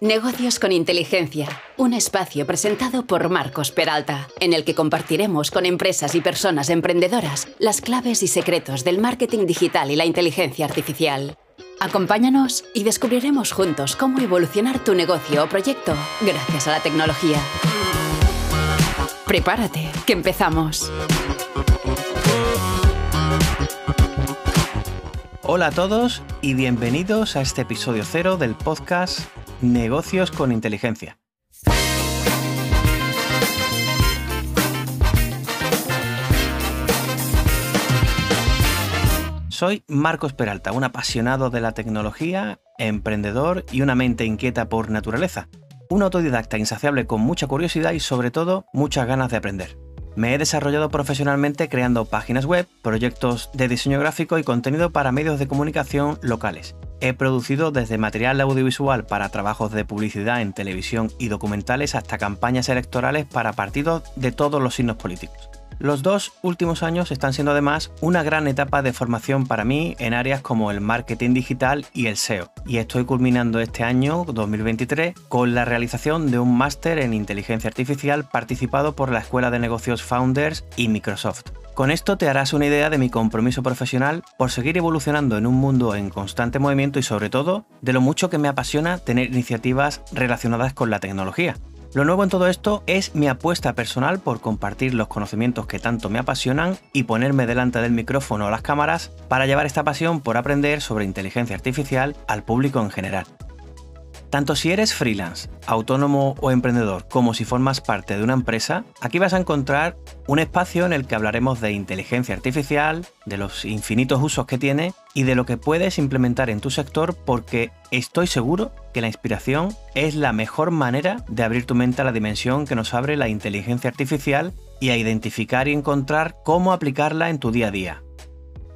Negocios con Inteligencia, un espacio presentado por Marcos Peralta, en el que compartiremos con empresas y personas emprendedoras las claves y secretos del marketing digital y la inteligencia artificial. Acompáñanos y descubriremos juntos cómo evolucionar tu negocio o proyecto gracias a la tecnología. Prepárate, que empezamos. Hola a todos y bienvenidos a este episodio cero del podcast Negocios con Inteligencia. Soy Marcos Peralta, un apasionado de la tecnología, emprendedor y una mente inquieta por naturaleza. Un autodidacta insaciable con mucha curiosidad y sobre todo muchas ganas de aprender. Me he desarrollado profesionalmente creando páginas web, proyectos de diseño gráfico y contenido para medios de comunicación locales. He producido desde material audiovisual para trabajos de publicidad en televisión y documentales hasta campañas electorales para partidos de todos los signos políticos. Los dos últimos años están siendo además una gran etapa de formación para mí en áreas como el marketing digital y el SEO. Y estoy culminando este año 2023 con la realización de un máster en inteligencia artificial participado por la Escuela de Negocios Founders y Microsoft. Con esto te harás una idea de mi compromiso profesional por seguir evolucionando en un mundo en constante movimiento y sobre todo de lo mucho que me apasiona tener iniciativas relacionadas con la tecnología. Lo nuevo en todo esto es mi apuesta personal por compartir los conocimientos que tanto me apasionan y ponerme delante del micrófono o las cámaras para llevar esta pasión por aprender sobre inteligencia artificial al público en general. Tanto si eres freelance, autónomo o emprendedor, como si formas parte de una empresa, aquí vas a encontrar un espacio en el que hablaremos de inteligencia artificial, de los infinitos usos que tiene y de lo que puedes implementar en tu sector porque estoy seguro que la inspiración es la mejor manera de abrir tu mente a la dimensión que nos abre la inteligencia artificial y a identificar y encontrar cómo aplicarla en tu día a día.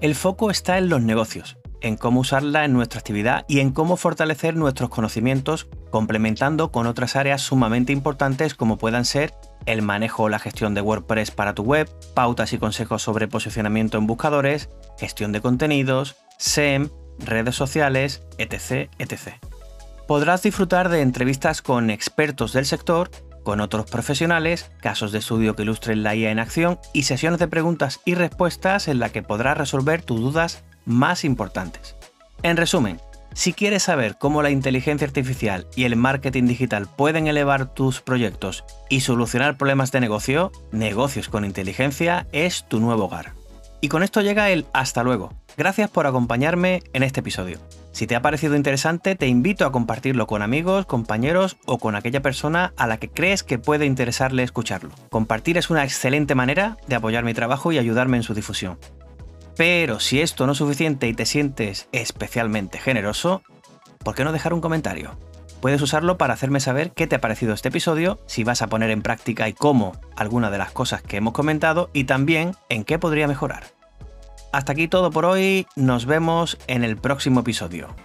El foco está en los negocios, en cómo usarla en nuestra actividad y en cómo fortalecer nuestros conocimientos complementando con otras áreas sumamente importantes como puedan ser el manejo o la gestión de WordPress para tu web, pautas y consejos sobre posicionamiento en buscadores, gestión de contenidos, SEM, redes sociales, etc. etc. Podrás disfrutar de entrevistas con expertos del sector, con otros profesionales, casos de estudio que ilustren la IA en acción y sesiones de preguntas y respuestas en la que podrás resolver tus dudas más importantes. En resumen, si quieres saber cómo la inteligencia artificial y el marketing digital pueden elevar tus proyectos y solucionar problemas de negocio, Negocios con Inteligencia es tu nuevo hogar. Y con esto llega el hasta luego. Gracias por acompañarme en este episodio. Si te ha parecido interesante, te invito a compartirlo con amigos, compañeros o con aquella persona a la que crees que puede interesarle escucharlo. Compartir es una excelente manera de apoyar mi trabajo y ayudarme en su difusión. Pero si esto no es suficiente y te sientes especialmente generoso, ¿por qué no dejar un comentario? Puedes usarlo para hacerme saber qué te ha parecido este episodio, si vas a poner en práctica y cómo alguna de las cosas que hemos comentado y también en qué podría mejorar. Hasta aquí todo por hoy, nos vemos en el próximo episodio.